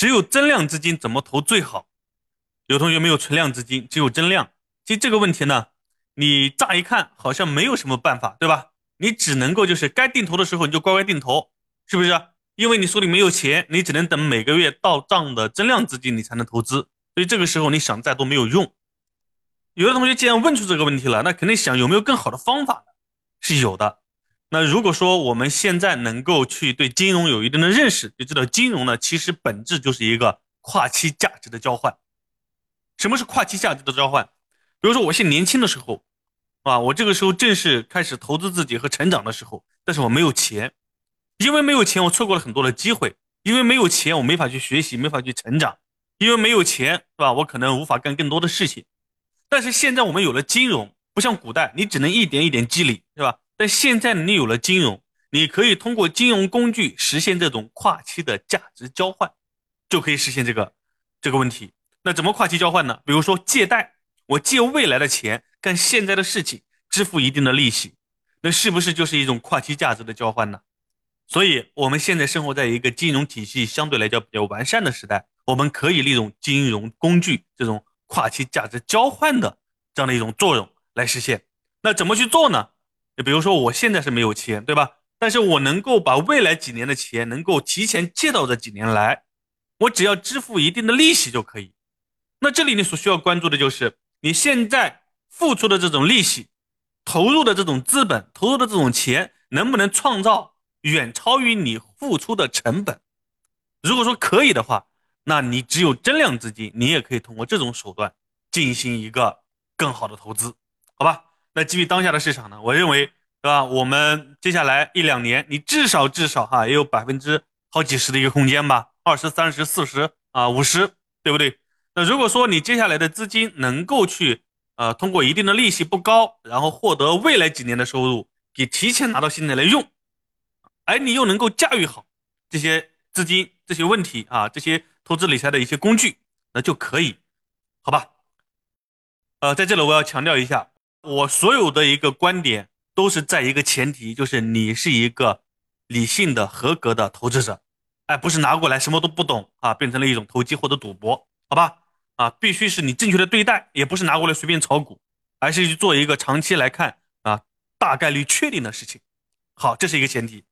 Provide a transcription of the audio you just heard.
只有增量资金怎么投最好？有同学没有存量资金，只有增量。其实这个问题呢，你乍一看好像没有什么办法，对吧？你只能够就是该定投的时候你就乖乖定投，是不是？因为你手里没有钱，你只能等每个月到账的增量资金你才能投资，所以这个时候你想再多没有用。有的同学既然问出这个问题了，那肯定想有没有更好的方法？是有的。那如果说我们现在能够去对金融有一定的认识，就知道金融呢，其实本质就是一个跨期价值的交换。什么是跨期价值的交换？比如说我现年轻的时候，啊，我这个时候正是开始投资自己和成长的时候，但是我没有钱，因为没有钱，我错过了很多的机会；因为没有钱，我没法去学习，没法去成长；因为没有钱，是吧？我可能无法干更多的事情。但是现在我们有了金融，不像古代，你只能一点一点积累，是吧？但现在你有了金融，你可以通过金融工具实现这种跨期的价值交换，就可以实现这个这个问题。那怎么跨期交换呢？比如说借贷，我借未来的钱干现在的事情，支付一定的利息，那是不是就是一种跨期价值的交换呢？所以，我们现在生活在一个金融体系相对来讲比较完善的时代，我们可以利用金融工具这种跨期价值交换的这样的一种作用来实现。那怎么去做呢？就比如说，我现在是没有钱，对吧？但是我能够把未来几年的钱能够提前借到这几年来，我只要支付一定的利息就可以。那这里你所需要关注的就是你现在付出的这种利息，投入的这种资本，投入的这种钱，能不能创造远超于你付出的成本？如果说可以的话，那你只有增量资金，你也可以通过这种手段进行一个更好的投资，好吧？那基于当下的市场呢？我认为，对吧？我们接下来一两年，你至少至少哈也有百分之好几十的一个空间吧，二十三十四十啊五十，对不对？那如果说你接下来的资金能够去呃通过一定的利息不高，然后获得未来几年的收入，给提前拿到现在来用，而你又能够驾驭好这些资金这些问题啊这些投资理财的一些工具，那就可以，好吧？呃，在这里我要强调一下。我所有的一个观点都是在一个前提，就是你是一个理性的、合格的投资者，哎，不是拿过来什么都不懂啊，变成了一种投机或者赌博，好吧？啊，必须是你正确的对待，也不是拿过来随便炒股，而是去做一个长期来看啊，大概率确定的事情。好，这是一个前提。